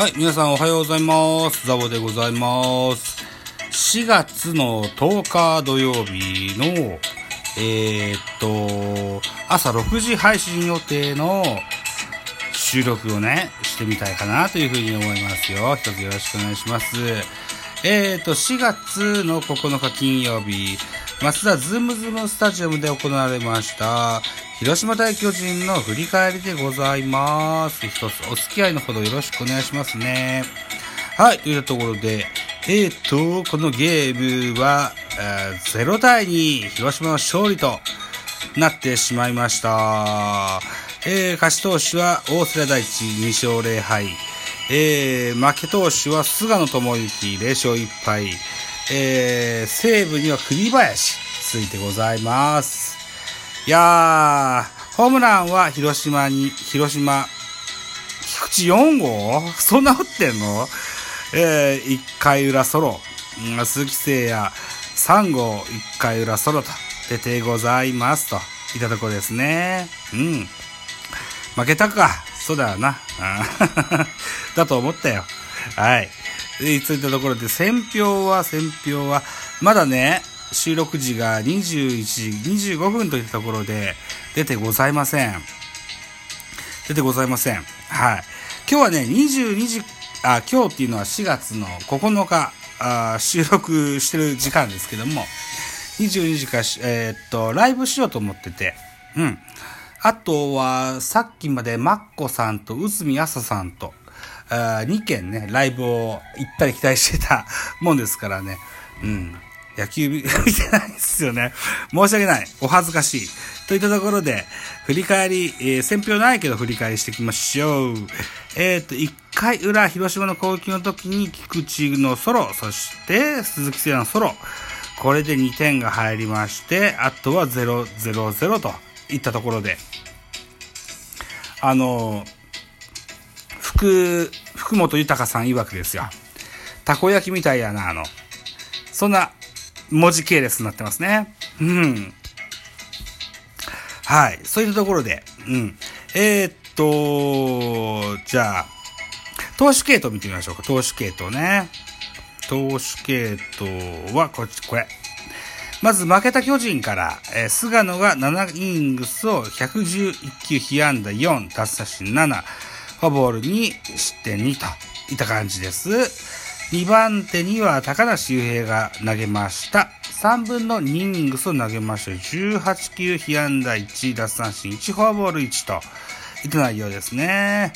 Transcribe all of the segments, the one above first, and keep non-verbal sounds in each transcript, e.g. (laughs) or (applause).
はい、皆さんおはようございます。ザボでございます。4月の10日土曜日の、えー、っと、朝6時配信予定の収録をね、してみたいかなというふうに思いますよ。一つよろしくお願いします。えー、っと、4月の9日金曜日、増田ズームズームスタジアムで行われました、広島対巨人の振り返りでございます。一つお付き合いのほどよろしくお願いしますね。はい、といったところで、えー、っと、このゲームは、えー0対2、広島の勝利となってしまいました。えー、勝ち投手は大瀬良大地2勝0敗。えー、負け投手は菅野智之0勝1敗。えー、西武には栗林ついてございます。いやー、ホームランは広島に、広島、菊池4号？(laughs) そんな打ってんの？えー、1回裏ソロ。鈴木誠也3号1回裏ソロと出てございますと。いたとこですね。うん。負けたか。そうだよな。(laughs) だと思ったよ。はい。で、そういたところで、選票は、選票は、まだね、収録時が21時25分といったところで出てございません。出てございません。はい。今日はね、22時、あ、今日っていうのは4月の9日、あ収録してる時間ですけども、22時かし、えーっと、ライブしようと思ってて、うん。あとは、さっきまでマッコさんと内海朝さんと、あ2件ね、ライブを行ったり来たりしてたもんですからね、うん。野球 (laughs) 見てないですよね。申し訳ない。お恥ずかしい。といったところで、振り返り、えー、選票ないけど振り返りしていきましょう。えっ、と、1回裏、広島の攻撃の時に菊池のソロ、そして鈴木誠也のソロ。これで2点が入りまして、あとは0、0、0といったところで、あの、福、福本豊さん曰くですよ。たこ焼きみたいやな、あの。そんな文字系列になってますね。うん。はい。そういったところで、うん。えー、っと、じゃあ、投手系統見てみましょうか。投手系統ね。投手系統はこっち、これ。まず負けた巨人から、えー菅野が7イニングスを111球被安打4、奪三振7、フォアボールに失点2といった感じです。2番手には高梨雄平が投げました。3分の2イニングスを投げました。18球被安打1、奪三振1、フォアボール1といった内容ですね。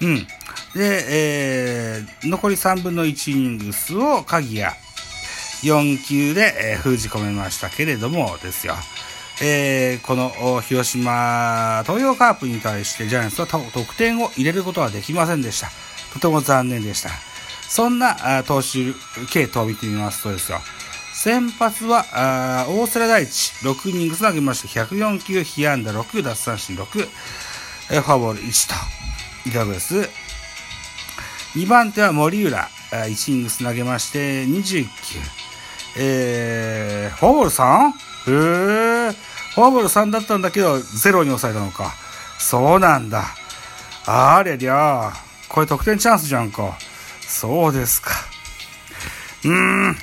うん。で、えー、残り3分の1イニングスを鍵谷4球で、えー封じ込めましたけれどもですよ。えーこの広島東洋カープに対してジャイアンツはと得点を入れることはできませんでした。とても残念でした。そんな投手系統を見てみますとですよ。先発はあ大瀬良大地6イニングス投げまして104球被安打6奪三振6、えーフォアボール1といったです。2番手は森浦、1イニングス投げまして21球。えー、フォアボール 3? へー。フォアボール3だったんだけど、ゼロに抑えたのか。そうなんだ。ありゃりゃ。これ得点チャンスじゃんか。そうですか。うーん。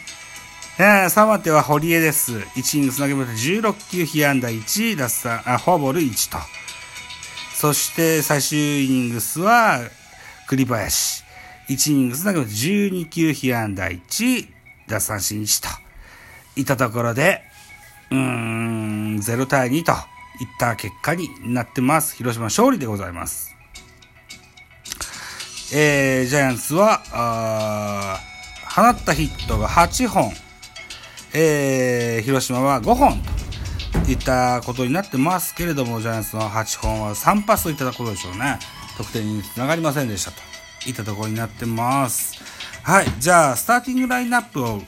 えー、3番手は堀江です。1イニングス投げまして16球被安打1、奪三あ、フォアボール1と。そして最終イニングスは栗林。1イニングス投げまして12球被安打1、奪三振1と。いったところで、うーん、0対2といった結果になってます。広島勝利でございます。えー、ジャイアンツは、あー放ったヒットが8本、えー、広島は5本といったことになってますけれども、ジャイアンツの8本は3パスといったところでしょうね。得点につながりませんでしたといったところになってます。はい、じゃあ、スターティングラインナップを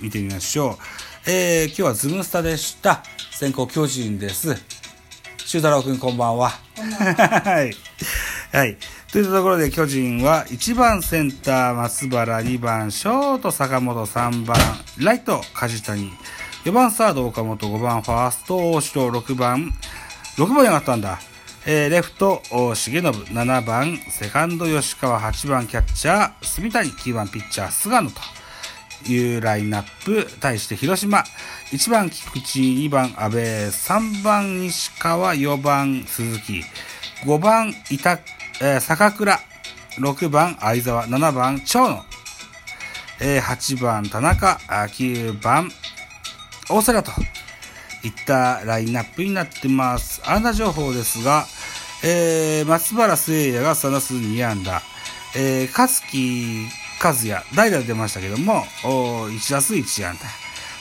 見てみましょう。えー、今日はズムスタでした。先行巨人です。修太郎くんこんばんは。(laughs) はい。はい。といったところで巨人は1番センター松原、2番ショート坂本、3番ライト梶谷、4番サード岡本、5番ファースト大城、6番、6番に上がったんだ。えー、レフト、重信、7番、セカンド、吉川、8番、キャッチャー、住谷、9番、ピッチャー、菅野というラインナップ。対して、広島、1番、菊池、2番、阿部、3番、西川、4番、鈴木、5番、板、えー、坂倉、6番、相沢、7番、長野、えー、8番、田中、9番、大瀬良といったラインナップになってます。安打情報ですが、えー、松原聖也が3打数2安打、えー、勝木和也、代打で出ましたけども、1打数1安打、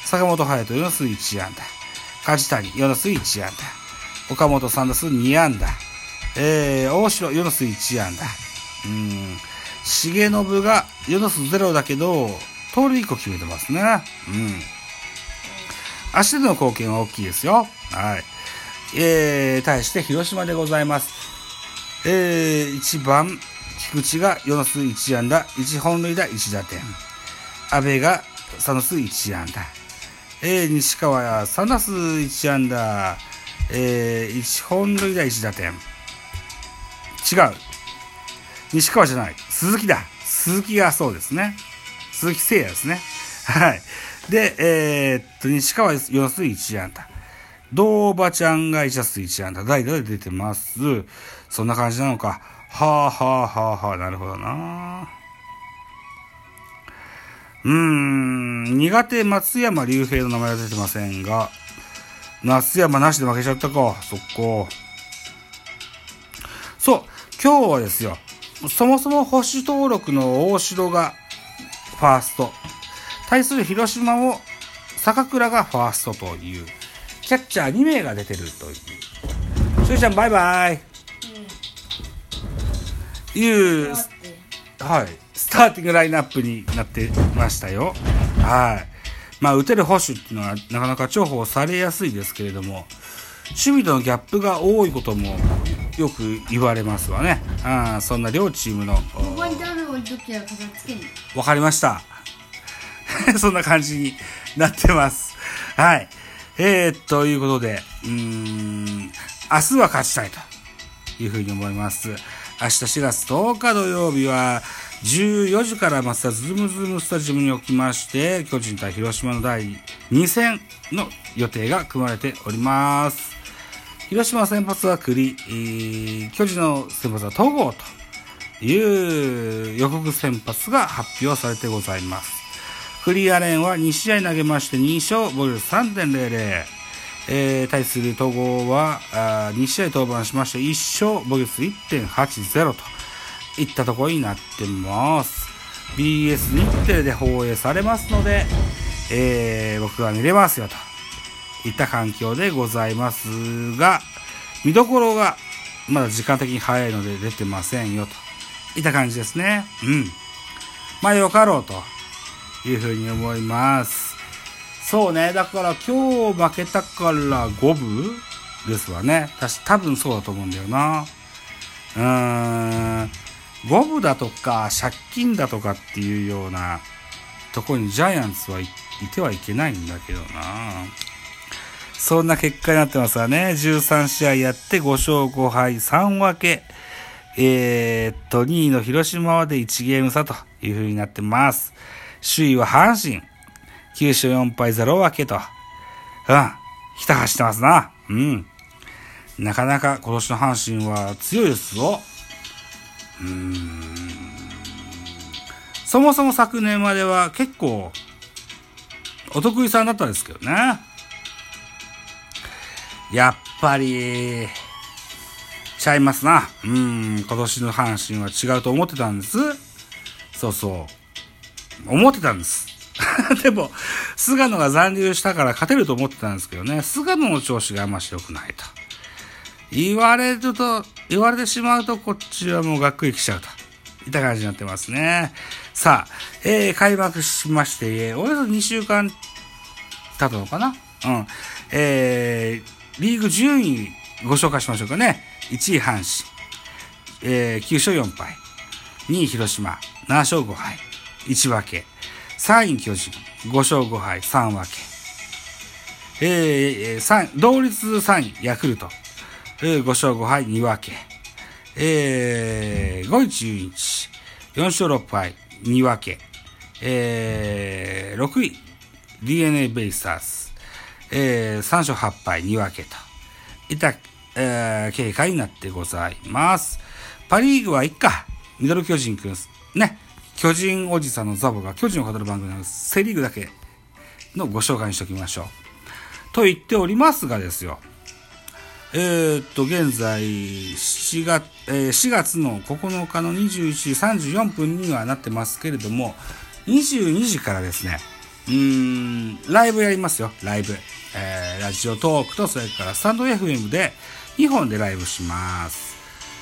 坂本勇人4打数1安打、梶谷4打数1安打、岡本3打数2安打、えー、大城4打数1安打、うん、重信が4打数0だけど、盗塁1個決めてますね。うん。足での貢献は大きいですよ。はい。えー、対して広島でございます。えー、1番、菊池が4打数1安打、1本塁打1打点。阿部が3打数1安打。えー、西川3打数1安打、えー、1本塁打1打点。違う。西川じゃない。鈴木だ。鈴木がそうですね。鈴木誠也ですね。はい。で、えー、っと、西川4打数1安打。ドーバちゃんが1打数1安打。代打で出てます。そんな感じなのか。はあはあはあはあ、なるほどな。うーん、苦手松山竜平の名前は出てませんが、松山なしで負けちゃったか。そっか。そう、今日はですよ、そもそも星登録の大城がファースト。対する広島を坂倉がファーストという、キャッチャー2名が出てるという。しゅうちゃんバイバイ。うん、いう、はい、スターティングラインナップになってましたよ。はい。まあ、打てる保守っていうのはなかなか重宝されやすいですけれども、守備とのギャップが多いこともよく言われますわね。あそんな両チームの。わかりました。(laughs) そんな感じになってます。はい。えー、ということで、うーん、明日は勝ちたいというふうに思います。明日4月10日土曜日は、14時から松田ズームズームスタジアムにおきまして、巨人対広島の第2戦の予定が組まれております。広島先発は栗、巨人の先発は戸郷という予告先発が発表されてございます。クリアレンは2試合投げまして2勝、防御率3.00。えー、対する戸郷はあ2試合登板しまして1勝、防御率1.80といったところになってます。BS 日テレで放映されますので、えー、僕が見れますよといった環境でございますが、見どころがまだ時間的に早いので出てませんよといった感じですね。うん。まあよかろうと。いうふうに思います。そうね。だから今日負けたから5分ですわね。私多分そうだと思うんだよな。うーん。5分だとか借金だとかっていうようなとこにジャイアンツはいてはいけないんだけどな。そんな結果になってますわね。13試合やって5勝5敗3分け。えー、っと、2位の広島まで1ゲーム差という風になってます。首位は阪神。9勝4敗0分けと。うん。ひた走ってますな。うん。なかなか今年の阪神は強いですぞ。うーん。そもそも昨年までは結構お得意さんだったんですけどね。やっぱり、ちゃいますな。うん、今年の阪神は違うと思ってたんです。そうそう。思ってたんです。(laughs) でも、菅野が残留したから勝てると思ってたんですけどね、菅野の調子があんまし良くないと。言われると、言われてしまうと、こっちはもうがっくり来ちゃうと。いった感じになってますね。さあ、えー、開幕しまして、およそ2週間経ったのかなうん。えー、リーグ順位ご紹介しましょうかね。1位阪神、えー、9勝4敗。2位広島、7勝5敗。1分け。3位巨人、5勝5敗、3分け。えー、3、同率3位、ヤクルト、えー、5勝5敗2分け。えー、5日1日、4勝6敗2分け。えー、6位、DNA ベイスターズ。えー、3勝8敗2分けと。いった、えー、経過になってございます。パリーグはいっか。ミドル巨人くん、ね。巨人おじさんのザボが巨人を語る番組なので、セリーグだけのご紹介にしておきましょう。と言っておりますがですよ。えー、っと、現在、7月、えー、4月の9日の21時34分にはなってますけれども、22時からですね、ライブやりますよ、ライブ。えー、ラジオトークと、それからスタンド FM で2本でライブします。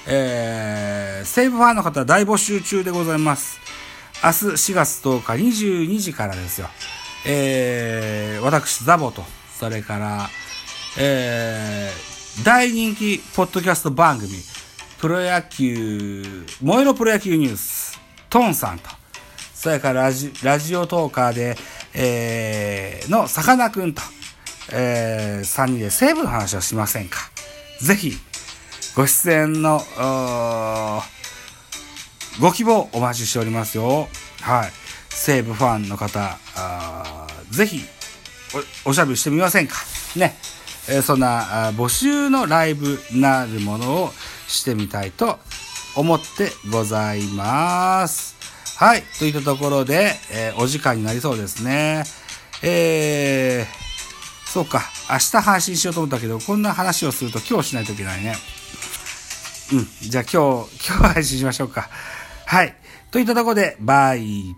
えー、セーブファンの方大募集中でございます。明日4月10日22時からですよ。えー、私、ザボと、それから、えー、大人気ポッドキャスト番組、プロ野球、燃えろプロ野球ニュース、トンさんと、それからラジラジオトーカーで、えー、のさかなクンと、えー、3人で西武の話をしませんか？ぜひ、ご出演の、ご希望お待ちしておりますよ。はい。西武ファンの方、あぜひお、おしゃべりしてみませんか？ね。えー、そんな募集のライブなるものをしてみたいと思ってございます。はい。といったところで、えー、お時間になりそうですね。えー、そうか。明日配信しようと思ったけど、こんな話をすると今日しないといけないね。うん。じゃあ今日、今日配信しましょうか。はい。といったところで、バイ